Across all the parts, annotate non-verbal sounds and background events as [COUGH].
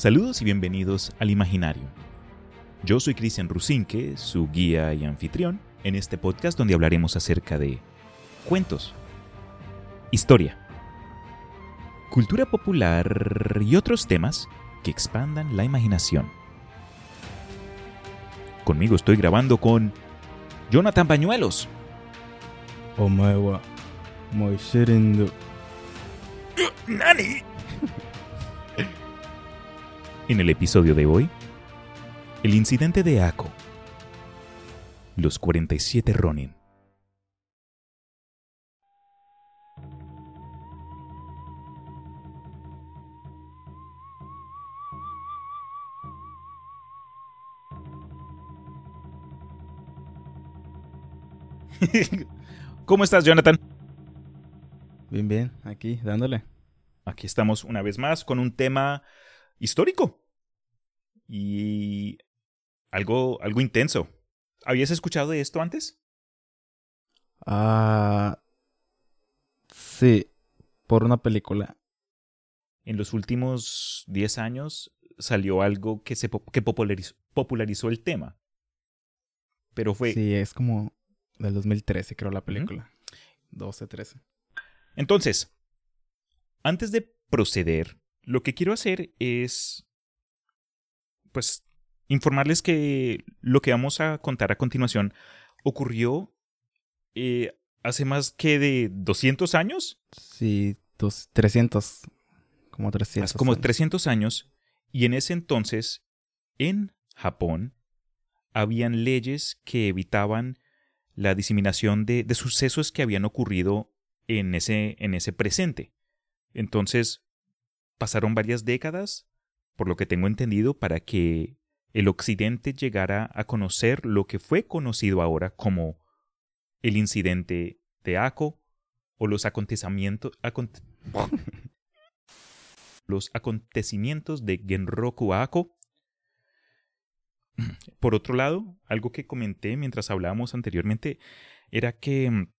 Saludos y bienvenidos al Imaginario. Yo soy Cristian Rusinque, su guía y anfitrión, en este podcast donde hablaremos acerca de cuentos, historia, cultura popular y otros temas que expandan la imaginación. Conmigo estoy grabando con Jonathan Bañuelos. Omae muy sereno. ¡Nani! En el episodio de hoy, el incidente de Ako. Los 47 Ronin. [LAUGHS] ¿Cómo estás, Jonathan? Bien, bien, aquí, dándole. Aquí estamos una vez más con un tema histórico y algo, algo intenso. ¿Habías escuchado de esto antes? Ah, sí, por una película. En los últimos 10 años salió algo que, se que popularizó, popularizó el tema. Pero fue... Sí, es como del 2013, creo, la película. 12, 13. Entonces, antes de proceder, lo que quiero hacer es, pues, informarles que lo que vamos a contar a continuación ocurrió eh, hace más que de 200 años. Sí, dos, 300, como 300. Como años. 300 años. Y en ese entonces, en Japón, habían leyes que evitaban la diseminación de, de sucesos que habían ocurrido en ese, en ese presente. Entonces, pasaron varias décadas, por lo que tengo entendido, para que el occidente llegara a conocer lo que fue conocido ahora como el incidente de Ako o los acontecimientos, acont [LAUGHS] los acontecimientos de Genroku Ako. Por otro lado, algo que comenté mientras hablábamos anteriormente era que mm,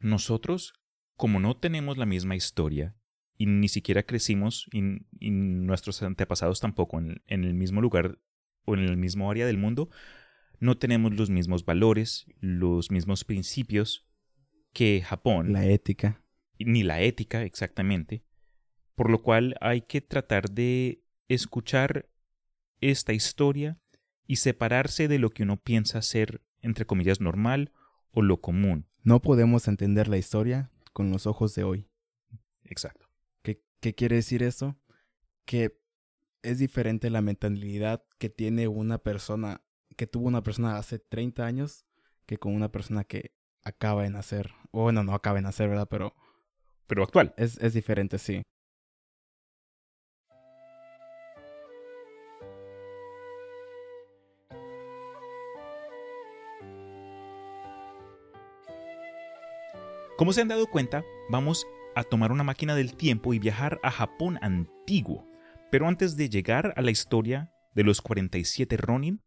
nosotros, como no tenemos la misma historia y ni siquiera crecimos y, y nuestros antepasados tampoco en, en, el mismo lugar o en el mismo área del mundo, no tenemos los mismos valores, los mismos principios que Japón. La ética. Ni la ética, exactamente. Por lo cual hay que tratar de escuchar esta historia y separarse de lo que uno piensa ser, entre comillas, normal o lo común. No podemos entender la historia con los ojos de hoy. Exacto. ¿Qué, quiere decir eso? Que es diferente la mentalidad que tiene una persona, que tuvo una persona hace 30 años, que con una persona que acaba de nacer. O bueno, no acaba de nacer, ¿verdad? Pero... Pero actual. Es, es diferente, sí. Como se han dado cuenta, vamos a tomar una máquina del tiempo y viajar a Japón antiguo. Pero antes de llegar a la historia de los 47 Ronin,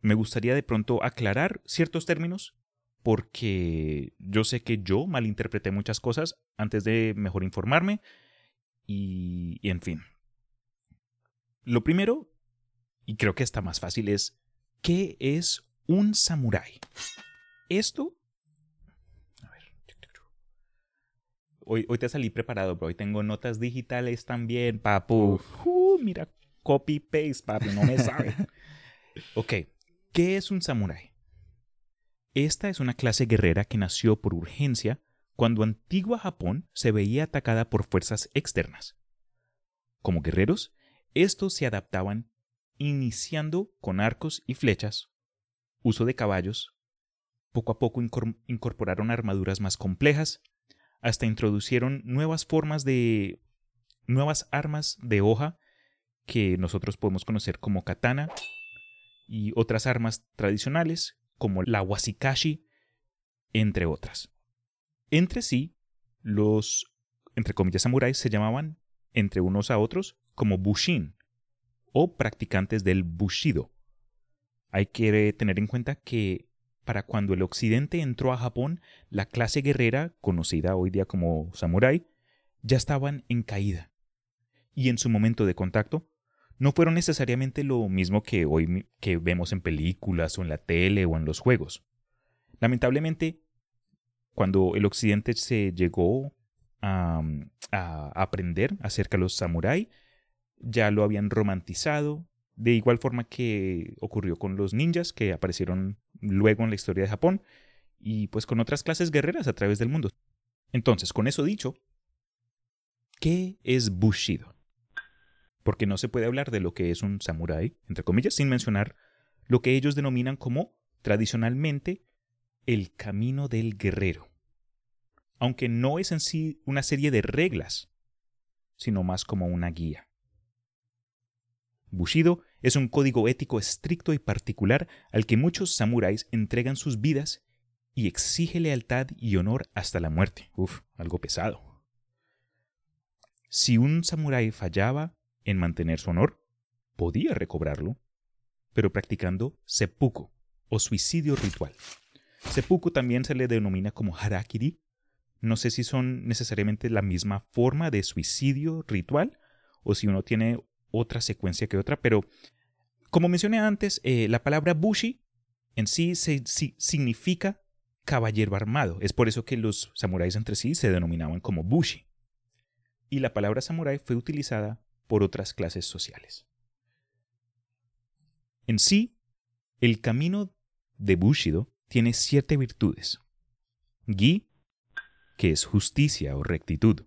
me gustaría de pronto aclarar ciertos términos porque yo sé que yo malinterpreté muchas cosas antes de mejor informarme y, en fin. Lo primero, y creo que está más fácil, es ¿qué es un samurái? Esto Hoy, hoy, te salí preparado, bro. Hoy tengo notas digitales también, papu. Uh, mira, copy-paste, papi, no me sabe. [LAUGHS] ok, ¿qué es un samurái? Esta es una clase guerrera que nació por urgencia cuando antigua Japón se veía atacada por fuerzas externas. Como guerreros, estos se adaptaban iniciando con arcos y flechas, uso de caballos, poco a poco incorporaron armaduras más complejas, hasta introducieron nuevas formas de nuevas armas de hoja que nosotros podemos conocer como katana y otras armas tradicionales como la wasikashi, entre otras. Entre sí, los, entre comillas, samuráis se llamaban entre unos a otros como bushin o practicantes del bushido. Hay que tener en cuenta que para cuando el occidente entró a Japón, la clase guerrera, conocida hoy día como samurái, ya estaban en caída. y en su momento de contacto no fueron necesariamente lo mismo que hoy que vemos en películas o en la tele o en los juegos. Lamentablemente, cuando el occidente se llegó a, a aprender acerca de los samuráis, ya lo habían romantizado, de igual forma que ocurrió con los ninjas que aparecieron luego en la historia de Japón y pues con otras clases guerreras a través del mundo. Entonces, con eso dicho, ¿qué es Bushido? Porque no se puede hablar de lo que es un samurái, entre comillas, sin mencionar lo que ellos denominan como tradicionalmente el camino del guerrero. Aunque no es en sí una serie de reglas, sino más como una guía. Bushido es un código ético estricto y particular al que muchos samuráis entregan sus vidas y exige lealtad y honor hasta la muerte. Uf, algo pesado. Si un samurái fallaba en mantener su honor, podía recobrarlo, pero practicando seppuku o suicidio ritual. Seppuku también se le denomina como harakiri. No sé si son necesariamente la misma forma de suicidio ritual o si uno tiene otra secuencia que otra, pero como mencioné antes, eh, la palabra bushi en sí, se, significa caballero armado. Es por eso que los samuráis entre sí se denominaban como bushi. Y la palabra samurái fue utilizada por otras clases sociales. En sí, el camino de Bushido tiene siete virtudes. Gi, que es justicia o rectitud.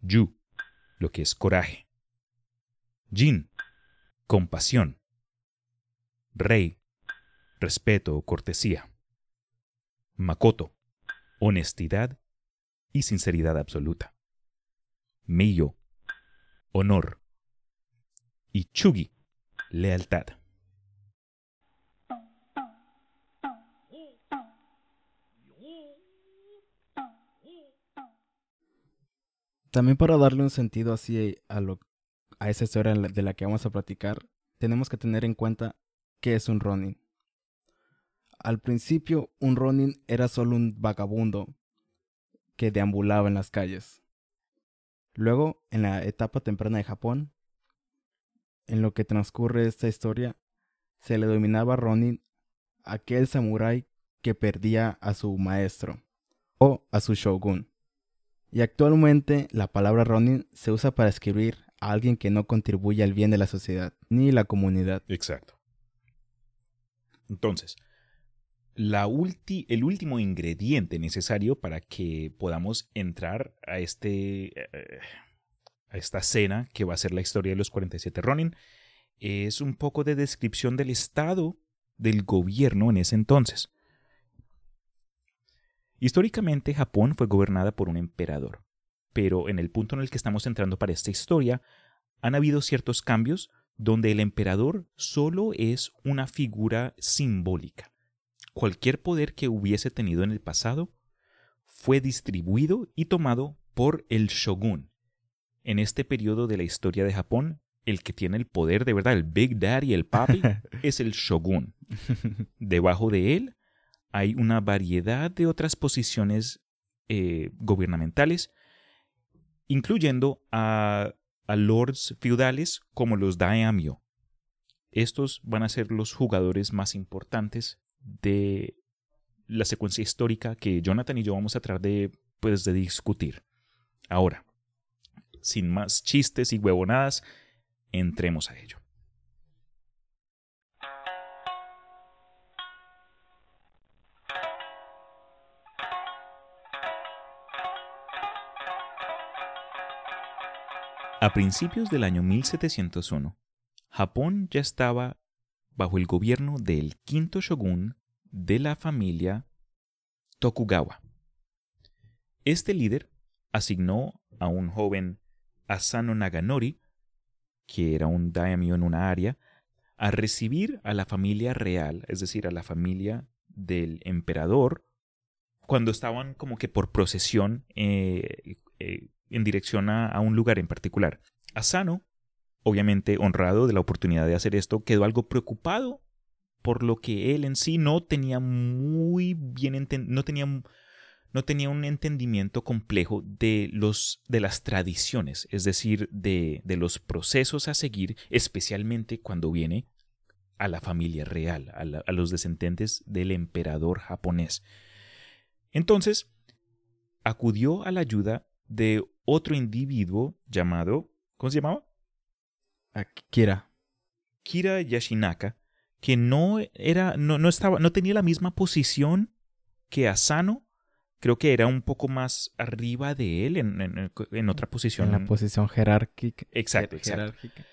Yu, lo que es coraje. Jin, compasión. Rei, respeto o cortesía. Makoto, honestidad y sinceridad absoluta. Miyo, honor. Y Chugi, lealtad. También para darle un sentido así a lo a esa historia de la que vamos a platicar, tenemos que tener en cuenta qué es un Ronin. Al principio, un Ronin era solo un vagabundo que deambulaba en las calles. Luego, en la etapa temprana de Japón, en lo que transcurre esta historia, se le dominaba Ronin aquel samurái que perdía a su maestro o a su shogun. Y actualmente la palabra Ronin se usa para escribir alguien que no contribuye al bien de la sociedad ni la comunidad. Exacto. Entonces, la el último ingrediente necesario para que podamos entrar a, este, eh, a esta escena que va a ser la historia de los 47 Ronin es un poco de descripción del estado del gobierno en ese entonces. Históricamente Japón fue gobernada por un emperador pero en el punto en el que estamos entrando para esta historia, han habido ciertos cambios donde el emperador solo es una figura simbólica. Cualquier poder que hubiese tenido en el pasado fue distribuido y tomado por el shogun. En este periodo de la historia de Japón, el que tiene el poder de verdad, el Big Daddy, el papi, [LAUGHS] es el shogun. Debajo de él hay una variedad de otras posiciones eh, gubernamentales incluyendo a, lords feudales como los daimyo. Estos van a ser los jugadores más importantes de la secuencia histórica que Jonathan y yo vamos a tratar de, pues, de discutir. Ahora, sin más chistes y huevonadas, entremos a ello. A principios del año 1701, Japón ya estaba bajo el gobierno del quinto shogun de la familia Tokugawa. Este líder asignó a un joven Asano Naganori, que era un daimyo en una área, a recibir a la familia real, es decir, a la familia del emperador, cuando estaban como que por procesión eh, eh, en dirección a, un lugar en particular. Asano, obviamente honrado de la oportunidad de hacer esto, quedó algo preocupado por lo que él en sí no tenía muy bien no tenía no tenía un entendimiento complejo de, los, de las tradiciones, es decir, de, de los procesos a seguir, especialmente cuando viene a la familia real, a, a los descendientes del emperador japonés. Entonces, acudió a la ayuda de otro individuo llamado, ¿cómo se llamaba? Kira. Kira Yashinaka, que no era, no, no estaba, no tenía la misma posición que Asano. Creo que era un poco más arriba de él, en, otra posición. En la posición jerárquica. Exacto, Jerárquica.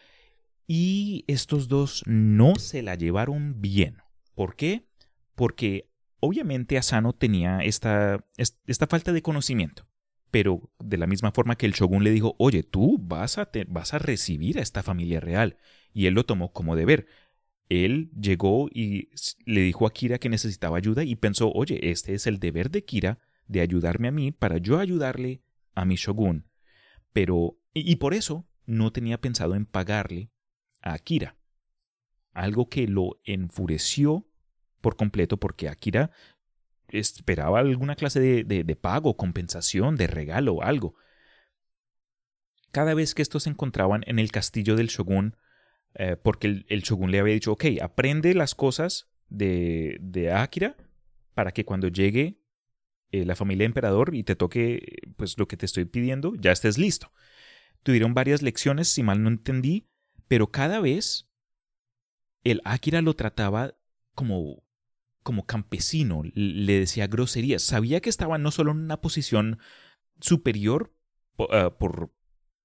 Y estos dos no se la llevaron bien. ¿Por qué? Porque obviamente Asano tenía esta, esta falta de conocimiento. Pero de la misma forma que el shogun le dijo, oye, tú vas a, vas a recibir a esta familia real. Y él lo tomó como deber él llegó y le dijo a Kira que necesitaba ayuda y pensó, oye, este es el deber de Kira de ayudarme a mí para yo ayudarle a mi shogun. Pero, y, por eso no tenía pensado en pagarle a Akira. Algo que lo enfureció por completo porque Akira esperaba alguna clase de, de, pago, compensación, de regalo algo. Cada vez que estos se encontraban en el castillo del shogun, eh, porque el, shogun le había dicho, ok, aprende las cosas de, de Akira para que cuando llegue eh, la familia emperador y te toque pues lo que te estoy pidiendo, ya estés listo. Tuvieron varias lecciones, si mal no entendí, pero cada vez el Akira lo trataba como como campesino, le decía groserías, sabía que estaba no solo en una posición superior eh, por,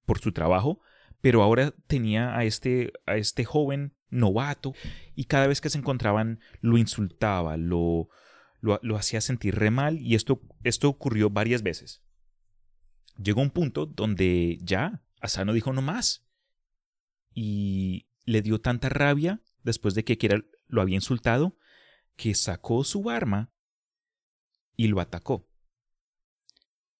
por su trabajo, pero ahora tenía a este, a este joven novato y cada vez que se encontraban lo insultaba, lo, lo, hacía sentir re mal y esto, esto ocurrió varias veces. Llegó un punto donde ya Asano dijo no más y le dio tanta rabia después de que Kira lo había insultado que sacó su arma y lo atacó.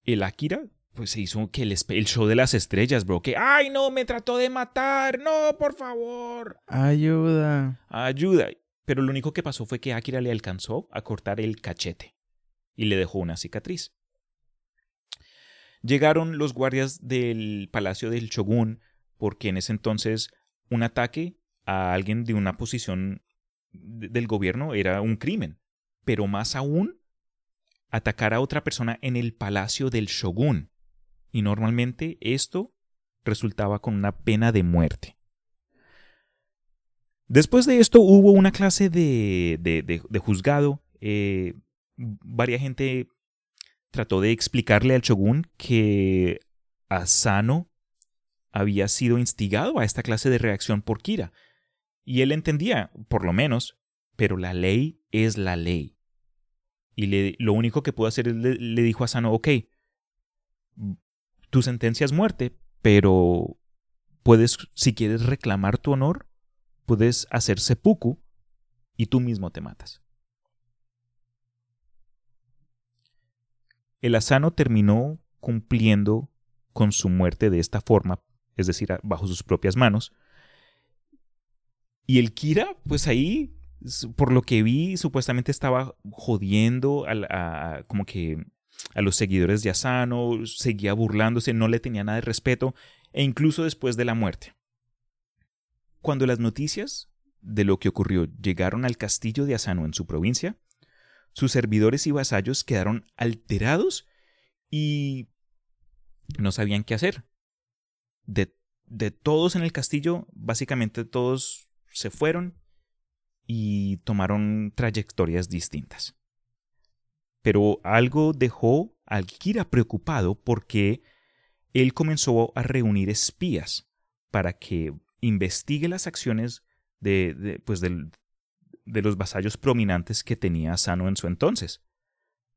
El Akira pues se hizo que el, el, show de las estrellas, bro. Que, ay, no, me trató de matar. No, por favor. Ayuda. Ayuda. Pero lo único que pasó fue que Akira le alcanzó a cortar el cachete y le dejó una cicatriz. Llegaron los guardias del palacio del shogun porque en ese entonces un ataque a alguien de una posición del gobierno era un crimen. Pero más aún, atacar a otra persona en el palacio del shogun y normalmente esto resultaba con una pena de muerte. Después de esto hubo una clase de, de, juzgado. Eh, varia gente trató de explicarle al shogun que Asano había sido instigado a esta clase de reacción por Kira. Y él entendía, por lo menos, pero la ley es la ley. Y lo único que pudo hacer, le, le dijo a Asano, ok, tu sentencia es muerte, pero puedes, si quieres reclamar tu honor, puedes hacer seppuku y tú mismo te matas. El asano terminó cumpliendo con su muerte de esta forma, es decir, bajo sus propias manos. Y el Kira, pues ahí, por lo que vi, supuestamente estaba jodiendo a, como que a los seguidores de Asano, seguía burlándose, no le tenía nada de respeto, e incluso después de la muerte. Cuando las noticias de lo que ocurrió llegaron al castillo de Asano en su provincia, sus servidores y vasallos quedaron alterados y no sabían qué hacer. De, de todos en el castillo, básicamente todos se fueron y tomaron trayectorias distintas pero algo dejó a Kira preocupado porque él comenzó a reunir espías para que investigue las acciones de, pues de los vasallos prominentes que tenía Sano en su entonces.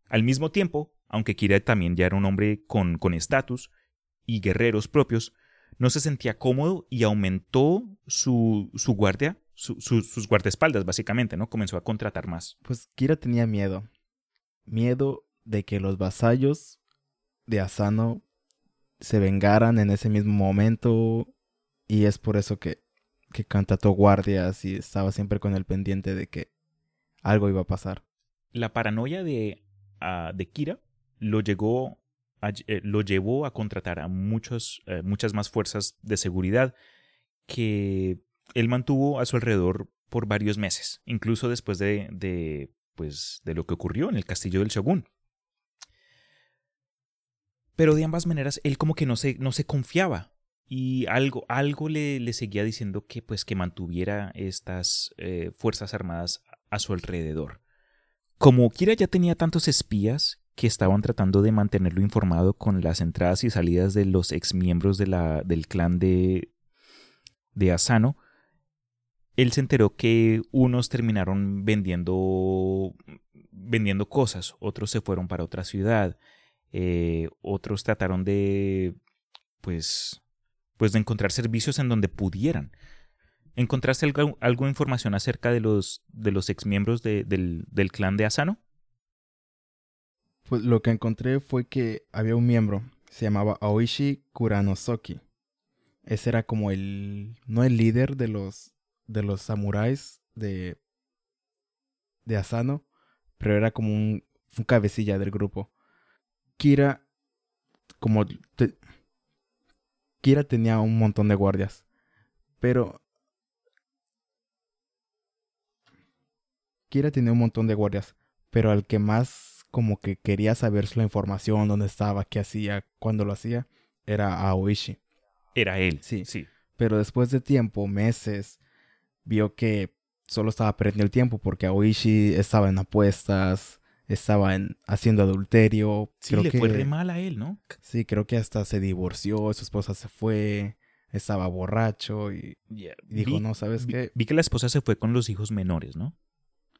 Al mismo tiempo, aunque Kira también ya era un hombre con estatus y guerreros propios, no se sentía cómodo y aumentó su, su guardia, sus guardaespaldas, básicamente, ¿no? Comenzó a contratar más. Pues Kira tenía miedo miedo de que los vasallos de Asano se vengaran en ese mismo momento y es por eso que, que contrató guardias y estaba siempre con el pendiente de que algo iba a pasar. La paranoia de, ah, de Kira lo, llegó eh, lo llevó a contratar a muchos, eh, muchas más fuerzas de seguridad que él mantuvo a su alrededor por varios meses, incluso después de, de, pues, de lo que ocurrió en el castillo del Shogun. Pero de ambas maneras, él como que no se, no se confiaba y algo, algo le, le seguía diciendo que, pues, que mantuviera estas eh, fuerzas armadas a su alrededor. Como Kira ya tenía tantos espías que estaban tratando de mantenerlo informado con las entradas y salidas de los exmiembros de la, del clan de, de Asano, él se enteró que unos terminaron vendiendo, vendiendo cosas, otros se fueron para otra ciudad, eh, otros trataron de, pues, pues de encontrar servicios en donde pudieran. ¿Encontraste algo, de información acerca de los, de los exmiembros de, del, del clan de Asano? Pues lo que encontré fue que había un miembro, se llamaba Aoishi Kuranosoki. Ese era como el, no el líder de los, de los samuráis de, de Asano, pero era como un, un cabecilla del grupo. Kira, como te- Kira tenía un montón de guardias, pero Kira tenía un montón de guardias, pero al que más como que quería saber la información, dónde estaba, qué hacía, cuándo lo hacía, era Aoishi. Era él. Sí. sí. Pero después de tiempo, meses, vio que solo estaba perdiendo el tiempo porque Aoishi estaba en apuestas, estaba en, haciendo adulterio. Sí, creo le que, fue re mal a él, ¿no? Sí, creo que hasta se divorció, su esposa se fue, estaba borracho y y dijo, Vi- no, ¿sabes vi- qué? Vi que la esposa se fue con los hijos menores, ¿no?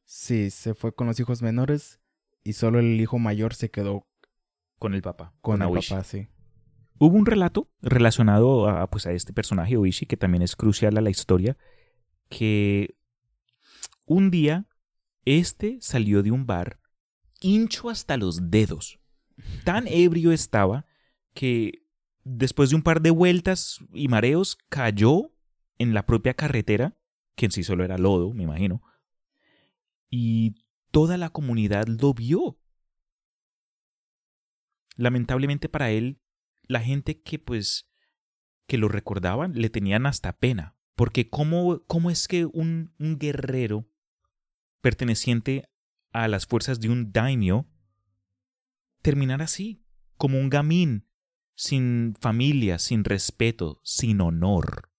Sí, se fue con los hijos menores y solo el hijo mayor se quedó Con el papá. con el Aoishi. papá, sí. Hubo un relato relacionado a, pues, a este personaje, Oishi, que también es crucial a la historia, que un día este salió de un bar hincho hasta los dedos. Tan ebrio estaba que después de un par de vueltas y mareos cayó en la propia carretera, que en sí solo era lodo, me imagino, y toda la comunidad lo vio. Lamentablemente para él, la gente que pues que lo recordaban le tenían hasta pena, porque cómo, cómo es que un, un guerrero perteneciente a las fuerzas de un daimyo terminar así, como un gamín, sin familia, sin respeto, sin honor.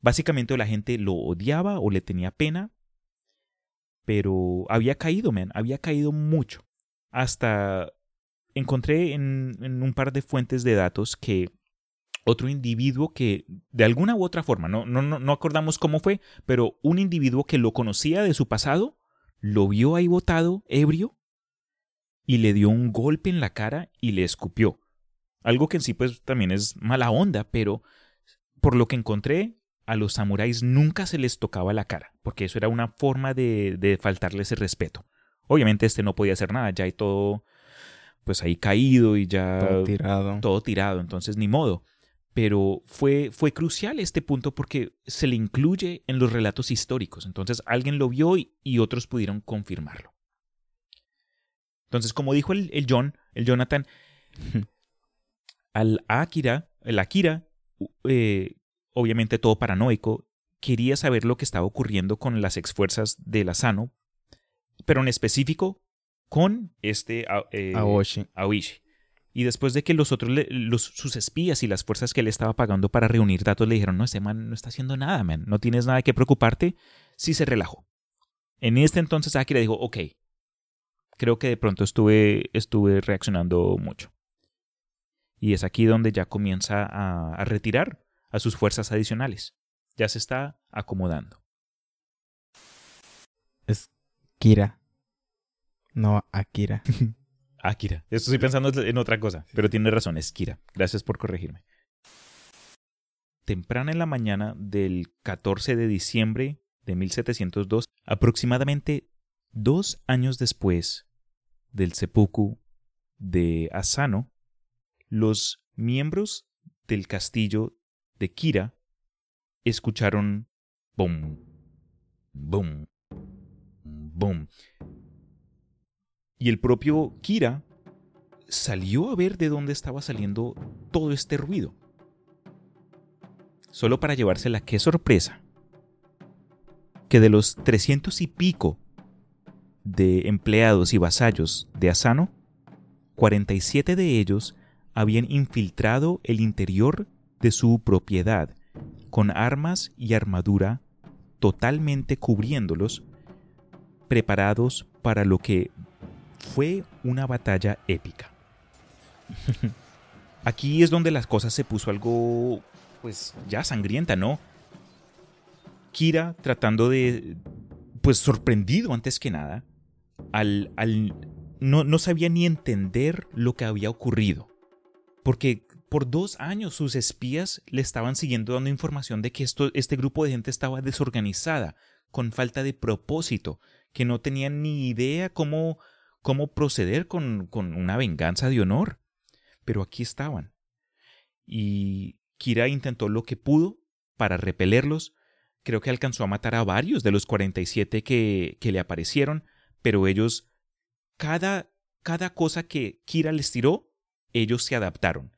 Básicamente la gente lo odiaba o le tenía pena, pero había caído, man, había caído mucho. Hasta encontré en, un par de fuentes de datos que otro individuo que de alguna u otra forma, no, no, no, no acordamos cómo fue, pero un individuo que lo conocía de su pasado, lo vio ahí botado, ebrio, y le dio un golpe en la cara y le escupió. Algo que en sí pues también es mala onda, pero por lo que encontré, a los samuráis nunca se les tocaba la cara, porque eso era una forma de, de faltarles el respeto. Obviamente este no podía hacer nada, ya hay todo pues ahí caído y ya Todo tirado. todo tirado, entonces ni modo. Pero fue, fue crucial este punto porque se le incluye en los relatos históricos. Entonces alguien lo vio y, y otros pudieron confirmarlo. Entonces, como dijo el, el John, el Jonathan, [LAUGHS] al Akira, el Akira, eh, obviamente todo paranoico, quería saber lo que estaba ocurriendo con las exfuerzas del Asano, pero en específico con este eh, Aoshi. Y después de que los otros, le- los, sus espías y las fuerzas que le estaba pagando para reunir datos le dijeron, no, ese man no está haciendo nada, man, no tienes nada que preocuparte, sí se relajó. En este entonces Akira dijo, ok, creo que de pronto estuve, estuve reaccionando mucho. Y es aquí donde ya comienza a, a retirar a sus fuerzas adicionales. Ya se está acomodando. Es Kira. No Akira. [LAUGHS] Akira. Estoy pensando en otra cosa, pero tiene razón, es Kira. Gracias por corregirme. Temprana en la mañana del 14 de diciembre de 1702, aproximadamente dos años después del seppuku de Asano, los miembros del castillo de Kira escucharon boom, boom, boom. Y el propio Kira salió a ver de dónde estaba saliendo todo este ruido. Solo para llevársela, qué sorpresa. Que de los 300 y pico de empleados y vasallos de Asano, 47 de ellos habían infiltrado el interior de su propiedad con armas y armadura totalmente cubriéndolos, preparados para lo que fue una batalla épica. [LAUGHS] Aquí es donde las cosas se puso algo, pues ya sangrienta, ¿no? Kira tratando de, pues sorprendido antes que nada, al, al no, no sabía ni entender lo que había ocurrido. Porque por dos años sus espías le estaban siguiendo dando información de que esto, este grupo de gente estaba desorganizada, con falta de propósito, que no tenían ni idea cómo, cómo proceder con, con una venganza de honor. Pero aquí estaban. Y Kira intentó lo que pudo para repelerlos. Creo que alcanzó a matar a varios de los 47 que, que le aparecieron, pero ellos, cada, cada cosa que Kira les tiró, ellos se adaptaron.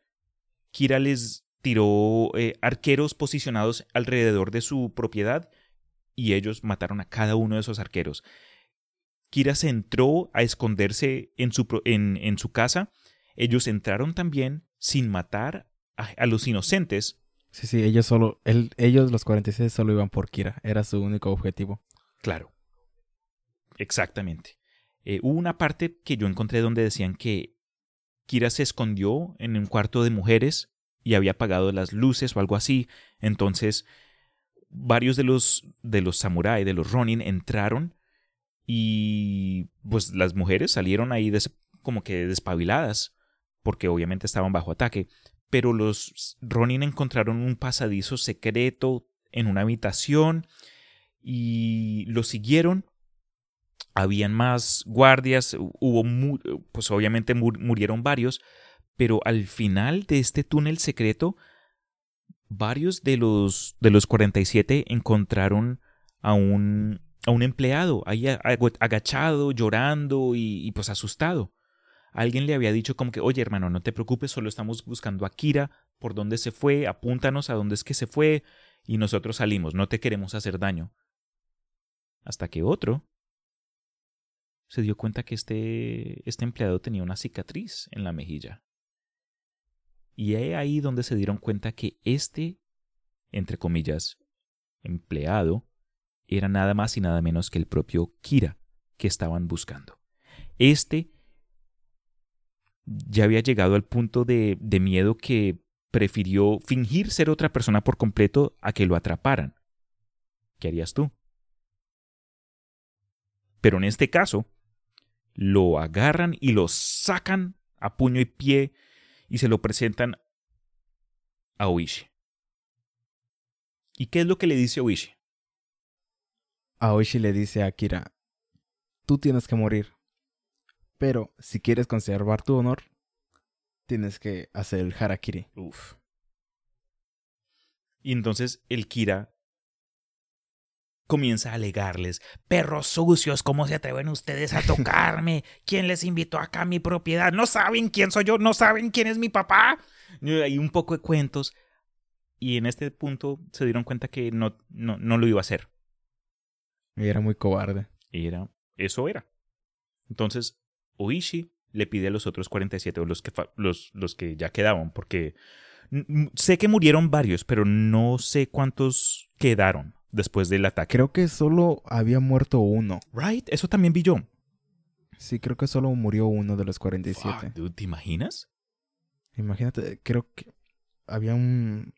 Kira les tiró eh, arqueros posicionados alrededor de su propiedad y ellos mataron a cada uno de esos arqueros. Kira se entró a esconderse en su, en, su casa. Ellos entraron también sin matar a, los inocentes. Sí, sí, ellos solo, ellos los 46 solo iban por Kira, era su único objetivo. Claro, exactamente. Eh, hubo una parte que yo encontré donde decían que Kira se escondió en un cuarto de mujeres y había apagado las luces o algo así. Entonces, varios de los de los samuráis, de los ronin, entraron y pues las mujeres salieron ahí como que despabiladas, porque obviamente estaban bajo ataque. Pero los ronin encontraron un pasadizo secreto en una habitación y lo siguieron habían más guardias, hubo, pues obviamente murieron varios, pero al final de este túnel secreto, varios de los, de los 47 encontraron a un, a un empleado ahí agachado, llorando y, y, pues asustado. Alguien le había dicho como que, oye hermano, no te preocupes, solo estamos buscando a Kira, por dónde se fue, apúntanos a dónde es que se fue, y nosotros salimos, no te queremos hacer daño. Hasta que otro se dio cuenta que este, este empleado tenía una cicatriz en la mejilla. Y es ahí donde se dieron cuenta que este, entre comillas, empleado, era nada más y nada menos que el propio Kira que estaban buscando. Este ya había llegado al punto de, de miedo que prefirió fingir ser otra persona por completo a que lo atraparan. ¿Qué harías tú? Pero en este caso, lo agarran y lo sacan a puño y pie y se lo presentan a Oishi. ¿Y qué es lo que le dice Oishi? A Oishi le dice a Akira, tú tienes que morir, pero si quieres conservar tu honor, tienes que hacer el harakiri. Uf. Y entonces el Kira comienza a alegarles, perros sucios, ¿cómo se atreven ustedes a tocarme? [LAUGHS] ¿Quién les invitó acá a mi propiedad? ¿No saben quién soy yo? ¿No saben quién es mi papá? Hay un poco de cuentos y en este punto se dieron cuenta que no, no, no lo iba a hacer. Y era muy cobarde. Era, eso era. Entonces, Oishi le pide a los otros 47, los que, los, los que ya quedaban, porque sé que murieron varios, pero no sé cuántos quedaron después del ataque. Creo que solo había muerto uno. Right, eso también vi yo. Sí, creo que solo murió uno de los 47. ¿Te imaginas? Imagínate, creo que había un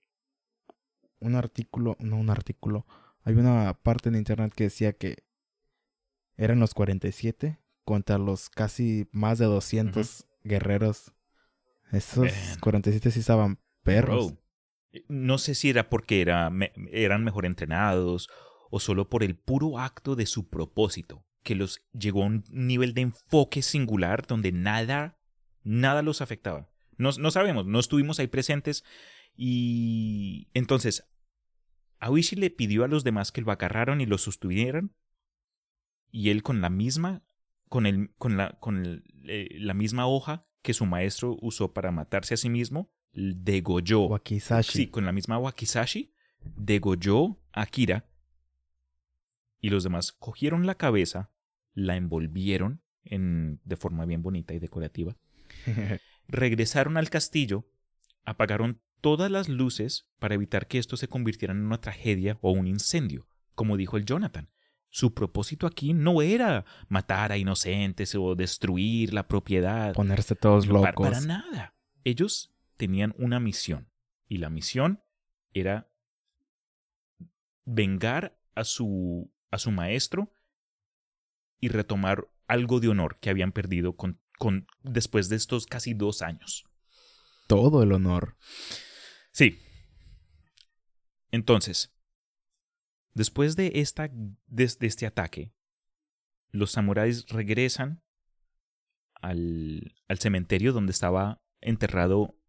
un artículo, no un artículo, hay una parte en internet que decía que eran los 47 contra los casi más de 200 guerreros. Esos 47 sí estaban perros. No sé si era porque era, eran mejor entrenados o solo por el puro acto de su propósito, que los llegó a un nivel de enfoque singular donde nada, nada los afectaba. No, no sabemos, no estuvimos ahí presentes y entonces Aoishi le pidió a los demás que lo agarraron y lo sostuvieran y él con la misma con, el, con, la, con eh, la misma hoja que su maestro usó para matarse a sí mismo, degolló. Wakizashi. Sí, con la misma wakizashi, degolló a Akira y los demás cogieron la cabeza, la envolvieron en, de forma bien bonita y decorativa, [LAUGHS] regresaron al castillo, apagaron todas las luces para evitar que esto se convirtiera en una tragedia o un incendio, como dijo el Jonathan. Su propósito aquí no era matar a inocentes o destruir la propiedad. Ponerse todos para- locos. Para, nada. Ellos tenían una misión. Y la misión era vengar a su, a su maestro y retomar algo de honor que habían perdido con, con, después de estos casi dos años. Todo el honor. Sí. Entonces, después de, esta, de, de este ataque, los samuráis regresan al, al cementerio donde estaba enterrado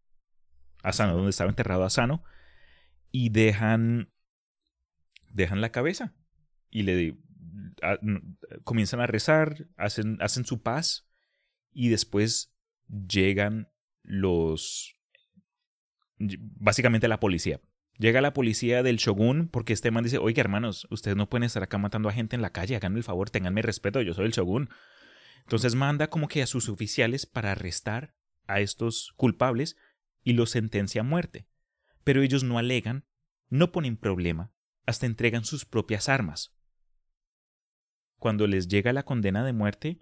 Asano, donde estaba enterrado Asano, y dejan, dejan la cabeza y le comienzan a rezar, hacen, hacen su paz y después llegan los básicamente la policía. Llega la policía del shogun porque este man dice, oiga hermanos, ustedes no pueden estar acá matando a gente en la calle, háganme el favor, tenganme respeto, yo soy el shogun. Entonces manda como que a sus oficiales para arrestar a estos culpables y los sentencia a muerte. Pero ellos no alegan, no ponen problema, hasta entregan sus propias armas. Cuando les llega la condena de muerte,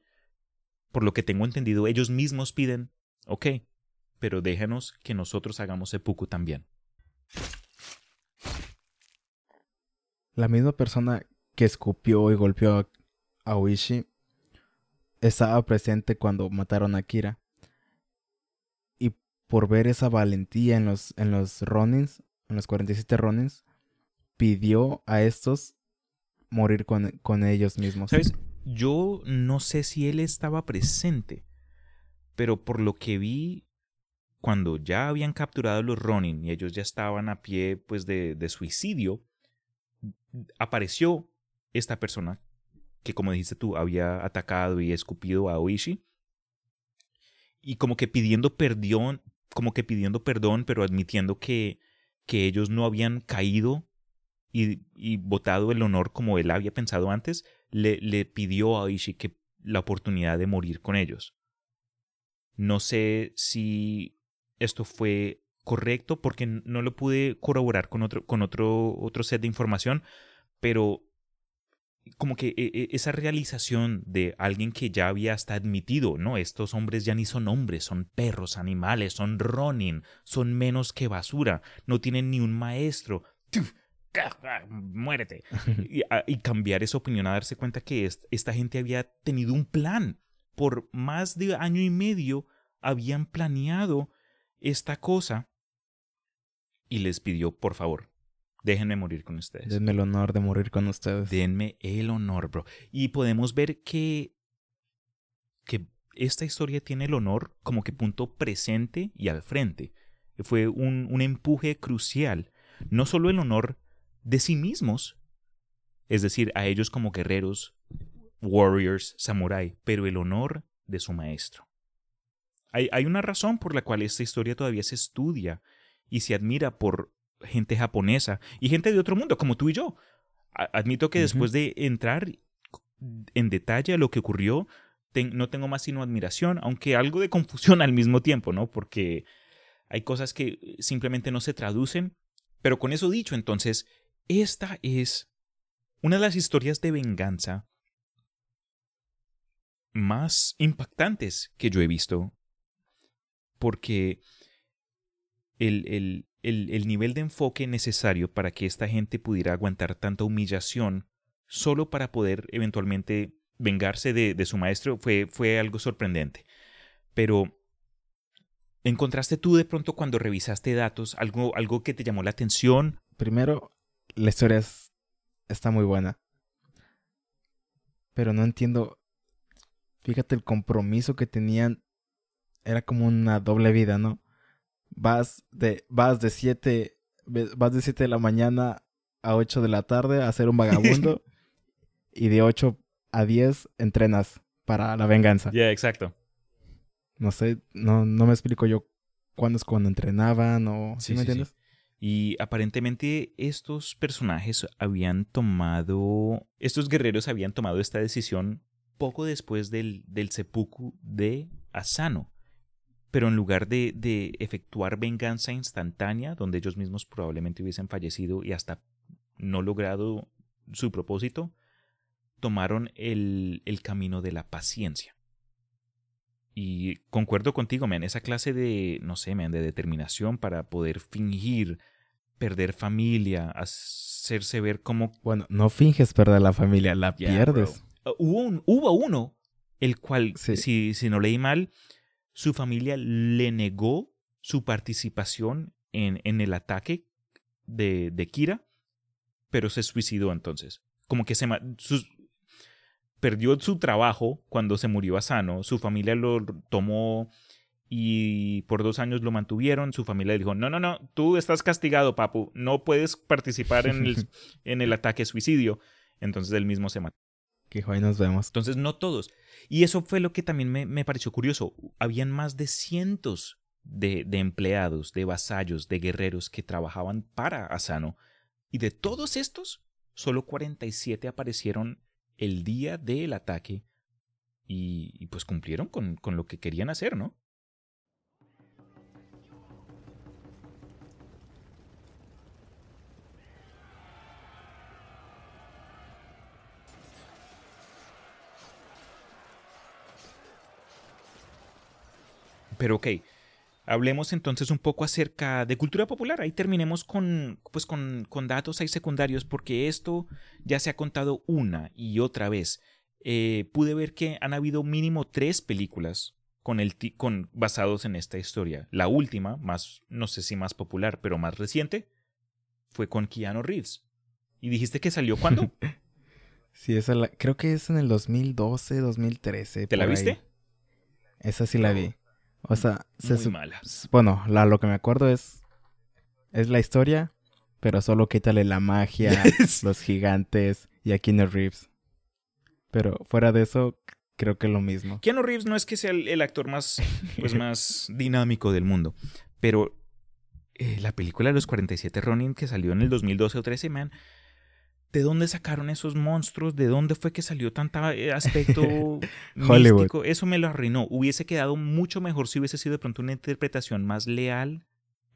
por lo que tengo entendido, ellos mismos piden, ok, pero déjanos que nosotros hagamos seppuku también. La misma persona que escupió y golpeó a Aoishi estaba presente cuando mataron a Kira. Por ver esa valentía en los, en los Ronins, en los 47 Ronins, pidió a estos morir con, con ellos mismos. ¿Sabes? Yo no sé si él estaba presente, pero por lo que vi, cuando ya habían capturado a los Ronin y ellos ya estaban a pie pues de, de suicidio, apareció esta persona que como dijiste tú había atacado y escupido a Oishi y como que pidiendo perdón, como que pidiendo perdón, pero admitiendo que, que ellos no habían caído y, y botado el honor como él había pensado antes, le, le pidió a Oishi que la oportunidad de morir con ellos. No sé si esto fue correcto porque no lo pude corroborar con otro, con otro, otro set de información, pero como que e- e- esa realización de alguien que ya había hasta admitido, no, estos hombres ya ni son hombres, son perros, animales, son Ronin, son menos que basura, no tienen ni un maestro. ¡Tuf! Muérete. [LAUGHS] Y, a- y cambiar esa opinión a darse cuenta que est- esta gente había tenido un plan. Por más de año y medio habían planeado esta cosa y les pidió, por favor, déjenme morir con ustedes. Denme el honor de morir con ustedes. Denme el honor, bro. Y podemos ver que, que esta historia tiene el honor como que punto presente y al frente. Fue un, un empuje crucial. No solo el honor de sí mismos, es decir, a ellos como guerreros, warriors, samurai, pero el honor de su maestro. Hay, hay una razón por la cual esta historia todavía se estudia y se admira por gente japonesa y gente de otro mundo, como tú y yo. Admito que después de entrar en detalle a lo que ocurrió, ten- no tengo más sino admiración, aunque algo de confusión al mismo tiempo, ¿no? Porque hay cosas que simplemente no se traducen. Pero con eso dicho, entonces, esta es una de las historias de venganza más impactantes que yo he visto. Porque el, el, el, el nivel de enfoque necesario para que esta gente pudiera aguantar tanta humillación solo para poder eventualmente vengarse de, de su maestro fue, fue algo sorprendente. Pero, ¿encontraste tú de pronto cuando revisaste datos algo, algo que te llamó la atención? Primero, la historia es- está muy buena. Pero no entiendo. Fíjate el compromiso que tenían. Era como una doble vida, ¿no? Vas de, vas de 7 vas de 7 de la mañana a 8 de la tarde a ser un vagabundo. [LAUGHS] y de 8 a 10 entrenas para la venganza. Ya, exacto. No sé, no, no me explico yo cuándo es cuando entrenaban o... ¿Sí, Sí, me sí, sí. entiendes? Y aparentemente estos personajes habían tomado, estos guerreros habían tomado esta decisión poco después del, del seppuku de Asano. Pero en lugar de, de efectuar venganza instantánea, donde ellos mismos probablemente hubiesen fallecido y hasta no logrado su propósito, tomaron el, el camino de la paciencia. Y concuerdo contigo, man, esa clase de, no sé, man, de determinación para poder fingir, perder familia, hacerse ver como... Bueno, no finges perder la familia, la Yeah, pierdes. Uh, hubo, un- hubo uno, el cual, Sí. si, si no leí mal, su familia le negó su participación en, en el ataque de, de Kira, pero se suicidó entonces. Como que se perdió su trabajo cuando se murió Asano, su familia lo tomó y por dos años lo mantuvieron, su familia dijo, no, no, no, tú estás castigado, papu, no puedes participar en el, [LAUGHS] en el ataque suicidio. Entonces él mismo se mató. Que hoy nos vemos. Entonces, no todos. Y eso fue lo que también me, me pareció curioso. Habían más de cientos de, de empleados, de vasallos, de guerreros que trabajaban para Asano. Y de todos estos, solo 47 aparecieron el día del ataque. Y, y pues cumplieron con, con lo que querían hacer, ¿no? Pero ok, hablemos entonces un poco acerca de cultura popular. Ahí terminemos con, pues con, con datos ahí secundarios, porque esto ya se ha contado una y otra vez. Eh, pude ver que han habido mínimo tres películas con el con, basados en esta historia. La última, más, no sé si más popular, pero más reciente, fue con Keanu Reeves. ¿Y dijiste que salió cuándo? [LAUGHS] Sí, esa la, creo que es en el 2012, 2013. ¿Te la ahí. viste? Esa sí la vi. O sea, se Muy mala. bueno, la, lo que me acuerdo es es la historia, pero solo quítale la magia, [LAUGHS] los gigantes y a Keanu Reeves. Pero fuera de eso, creo que lo mismo. Keanu Reeves no es que sea el, el actor más, pues, [LAUGHS] más dinámico del mundo, pero eh, la película de los 47 Ronin que salió en el 2012 o 13, man, ¿de dónde sacaron esos monstruos? ¿De dónde fue que salió tanto aspecto [LAUGHS] Hollywood. místico? Eso me lo arruinó. Hubiese quedado mucho mejor si hubiese sido de pronto una interpretación más leal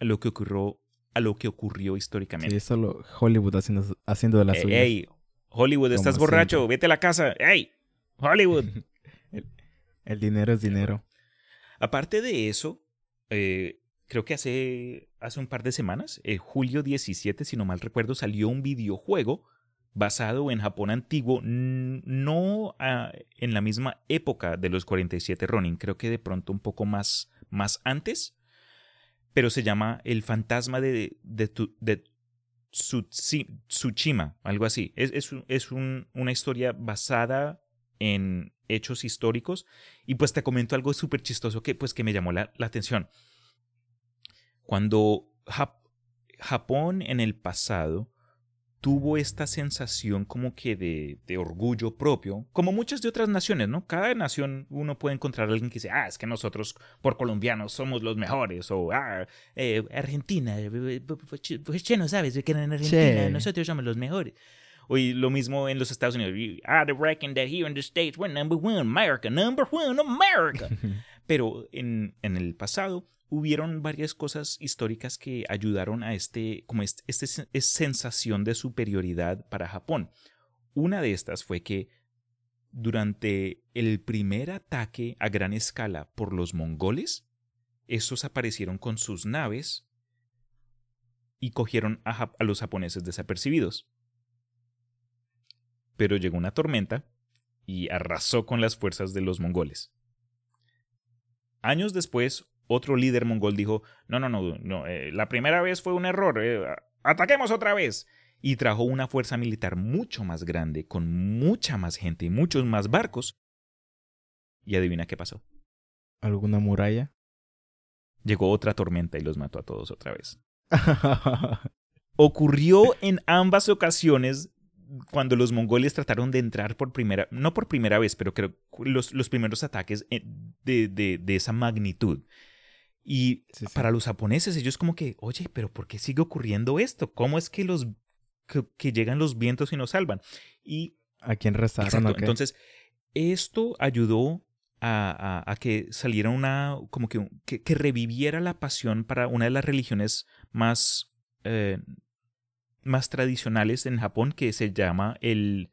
a lo que ocurrió, a lo que ocurrió Sí, históricamente. es solo Hollywood haciendo, haciendo de las Ey, suyas. ey, Hollywood, Como estás borracho, siempre. vete a la casa. ¡Ey! Hollywood. [LAUGHS] El dinero es dinero. Aparte de eso, eh, creo que hace, hace un par de semanas, el julio 17, si no mal recuerdo, salió un videojuego basado en Japón antiguo, no ah, en la misma época de los 47 Ronin, creo que de pronto un poco más, más antes, pero se llama El fantasma de, de, Tsushima, algo así. Es, es, es un- una historia basada en hechos históricos y pues te comento algo súper chistoso que pues que me llamó la, la atención. Cuando Jap- Japón en el pasado tuvo esta sensación como que de, de orgullo propio, como muchas de otras naciones, ¿no? Cada nación uno puede encontrar a alguien que dice, ah, es que nosotros por colombianos somos los mejores, o ah, eh, Argentina, eh, pues che, pues, che, no sabes que en Argentina Che. nosotros somos los mejores. O y lo mismo en los Estados Unidos. I reckon that here in the States we're number one, America, number one, America. [LAUGHS] Pero en, en el pasado hubieron varias cosas históricas que ayudaron a este, como este, este sen- es sensación de superioridad para Japón. Una de estas fue que durante el primer ataque a gran escala por los mongoles, estos aparecieron con sus naves y cogieron a, a los japoneses desapercibidos. Pero llegó una tormenta y arrasó con las fuerzas de los mongoles. Años después, otro líder mongol dijo, no, no, no, no eh, la primera vez fue un error, eh, ataquemos otra vez. Y trajo una fuerza militar mucho más grande, con mucha más gente y muchos más barcos. Y adivina qué pasó. ¿Alguna muralla? Llegó otra tormenta y los mató a todos otra vez. [LAUGHS] Ocurrió en ambas ocasiones cuando los mongoles trataron de entrar por primera, no por primera vez, pero creo los, los primeros ataques eh, de, de, de esa magnitud. Y Sí, sí. para los japoneses, ellos como que, oye, pero ¿por qué sigue ocurriendo esto? ¿Cómo es que los que, que llegan los vientos y nos salvan? Y ¿A quién rezaron Exacto. o qué? Entonces, esto ayudó a, a- a que saliera una, como que, que, que reviviera la pasión para una de las religiones más, eh, más tradicionales en Japón, que se llama el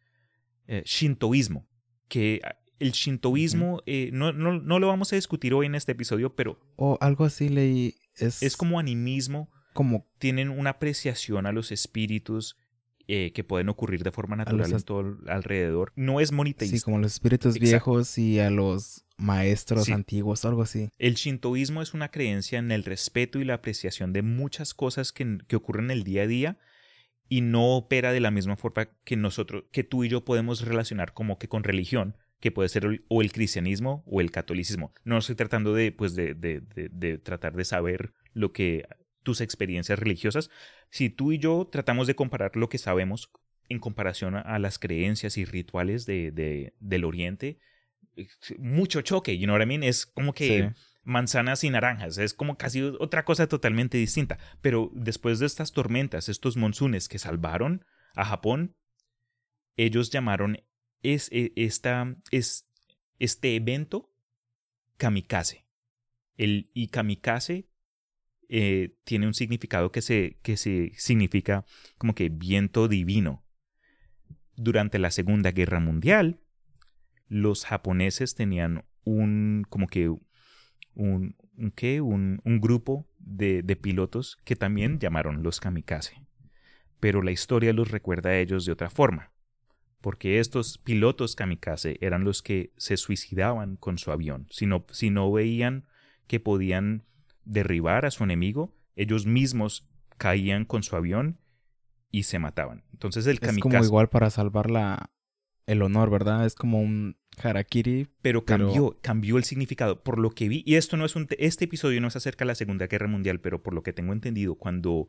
eh, shintoísmo. Que el shintoísmo, eh, no, no, no lo vamos a discutir hoy en este episodio, pero O algo así leí. Es, es como animismo, como tienen una apreciación a los espíritus. eh, que pueden ocurrir de forma natural en todo el- alrededor. No es moniteísta. Sí, como los espíritus Exacto. viejos y a los maestros Sí. antiguos, algo así. El shintoísmo es una creencia en el respeto y la apreciación de muchas cosas que, que ocurren en el día a día y no opera de la misma forma que nosotros, que tú y yo podemos relacionar como que con religión, que puede ser o el cristianismo o el catolicismo. No estoy tratando de, pues, de, de- de- tratar de saber lo que tus experiencias religiosas. Si tú y yo tratamos de comparar lo que sabemos en comparación a, las creencias y rituales de, de- del Oriente, mucho choque, you know what I mean? Es como que. Manzanas y naranjas. Es como casi otra cosa totalmente distinta. Pero después de estas tormentas, estos monzones que salvaron a Japón, ellos llamaron es, e- esta, es, este evento kamikaze. El, y kamikaze eh, tiene un significado que se, que se significa como que viento divino. Durante la Segunda Guerra Mundial, los japoneses tenían un como que un, un ¿qué? un, un grupo de, de pilotos que también llamaron los kamikaze. Pero la historia los recuerda a ellos de otra forma, porque estos pilotos kamikaze eran los que se suicidaban con su avión. Si no, si no veían que podían derribar a su enemigo, ellos mismos caían con su avión y se mataban. Entonces el Es kamikaze... como igual para salvar la, el honor, ¿verdad? Es como un harakiri. pero Pero- cambió, cambió el significado. Por lo que vi, y esto no es un, te- este episodio no es acerca de la Segunda Guerra Mundial, pero por lo que tengo entendido, cuando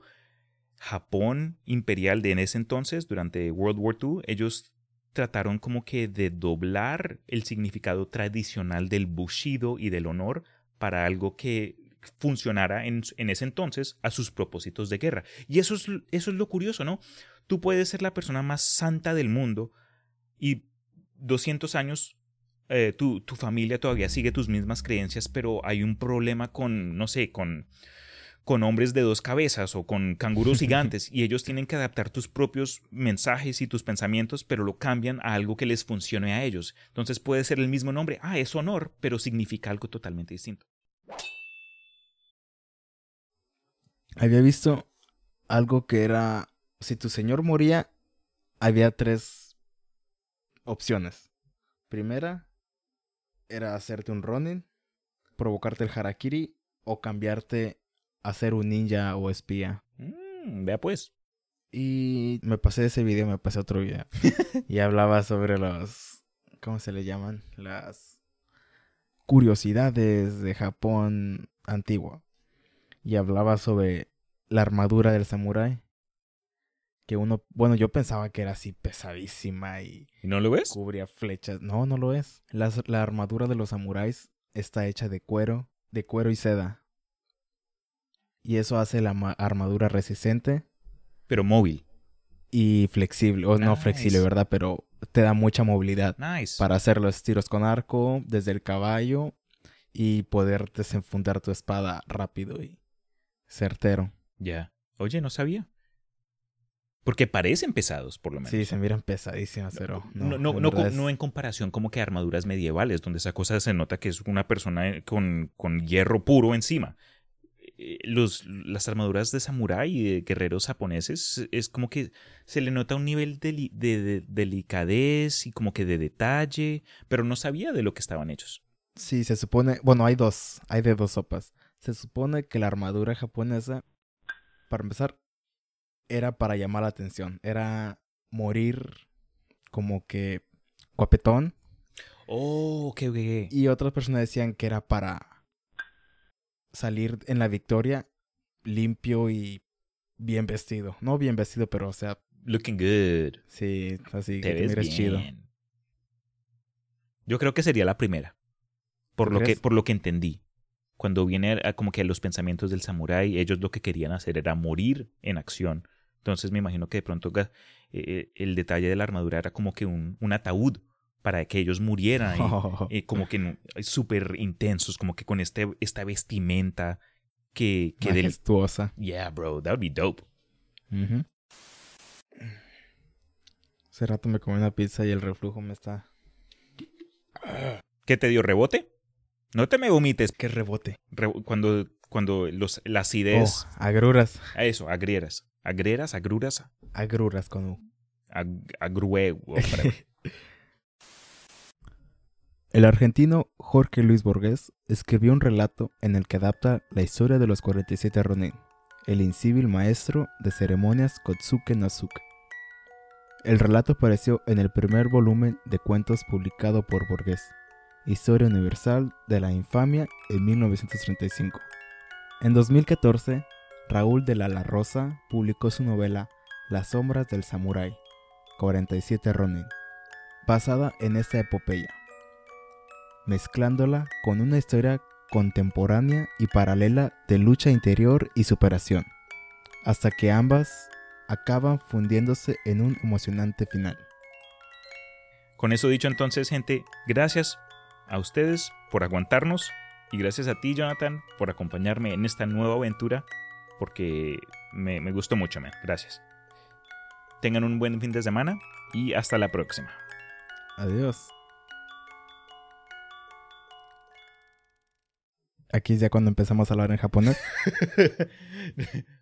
Japón imperial de en ese entonces, durante World War II, ellos trataron como que de doblar el significado tradicional del bushido y del honor para algo que funcionara en, en ese entonces a sus propósitos de guerra. Y eso es, eso es lo curioso, ¿no? Tú puedes ser la persona más santa del mundo y 200 años eh, tu, tu familia todavía sigue tus mismas creencias, pero hay un problema con, no sé, con, con hombres de dos cabezas o con canguros [LAUGHS] gigantes y ellos tienen que adaptar tus propios mensajes y tus pensamientos, pero lo cambian a algo que les funcione a ellos. Entonces puede ser el mismo nombre, ah, es honor, pero significa algo totalmente distinto. Había visto algo que era, si tu señor moría, había tres opciones. Primera era hacerte un Ronin, provocarte el harakiri o cambiarte a ser un ninja o espía. Mm, vea pues. Y me pasé ese video, me pasé otro video. [LAUGHS] y hablaba sobre los, ¿cómo se le llaman? Las curiosidades de Japón antiguo. Y hablaba sobre la armadura del samurái. Que uno, bueno, yo pensaba que era así pesadísima y ¿Y no lo ves? cubría flechas. No, no lo es. Las- la armadura de los samuráis está hecha de cuero, de cuero y seda. Y eso hace la ma- armadura resistente Pero móvil. y flexible. O no flexible, ¿verdad? Pero te da mucha movilidad Nice. para hacer los tiros con arco desde el caballo y poder desenfundar tu espada rápido y certero. Ya. Oye, no sabía. Porque parecen pesados, por lo menos. Sí, se miran pesadísimas, pero no. No, no, en no, verdad co- es- no en comparación como que armaduras medievales, donde esa cosa se nota que es una persona eh, con, con hierro puro encima. Eh, Los, las armaduras de samurái y de guerreros japoneses es como que se le nota un nivel de, li- de- de delicadez y como que de detalle, pero no sabía de lo que estaban hechos. Sí, se supone. Bueno, hay dos. Hay de dos sopas. Se supone que la armadura japonesa, para empezar, era para llamar la atención. Era morir como que guapetón. Oh, ok, ok. Y otras personas decían que era para salir en la victoria limpio y bien vestido. No bien vestido, pero o sea, looking good. Sí, así Te que te ves mires chido. Yo creo que sería la primera. Por ¿Tú lo, que, por lo que entendí. Cuando viene a, como que a los pensamientos del samurái, ellos lo que querían hacer era morir en acción. Entonces me imagino que de pronto ga- eh, el detalle de la armadura era como que un, un ataúd para que ellos murieran. y- [LAUGHS] eh, como que no- súper intensos, como que con este, esta vestimenta que, que del... Yeah, bro, that would be dope. Ujú. Hace rato me comí una pizza y el reflujo me está... ¿Qué te dio rebote? No te me vomites. ¡Qué rebote! Re- cuando cuando los, la acidez... Oh, agruras. A eso, agrieras. Agreras, agruras, Agruras con U. ag- agrue... [LAUGHS] El argentino Jorge Luis Borges escribió un relato en el que adapta la historia de los 47 Ronin, el incivil maestro de ceremonias Kotsuke Nasuke. El relato apareció en el primer volumen de cuentos publicado por Borges, Historia Universal de la Infamia en 1935. En 2014, Raúl de la La Rosa publicó su novela Las sombras del samurái, 47 Ronin, basada en esta epopeya mezclándola con una historia contemporánea y paralela de lucha interior y superación, hasta que ambas acaban fundiéndose en un emocionante final. Con eso dicho entonces, gente, gracias a ustedes por aguantarnos y gracias a ti, Jonathan, por acompañarme en esta nueva aventura, porque me, me gustó mucho, man. Gracias. Tengan un buen fin de semana y hasta la próxima. Adiós. Aquí es ya cuando empezamos a hablar en japonés. [LAUGHS]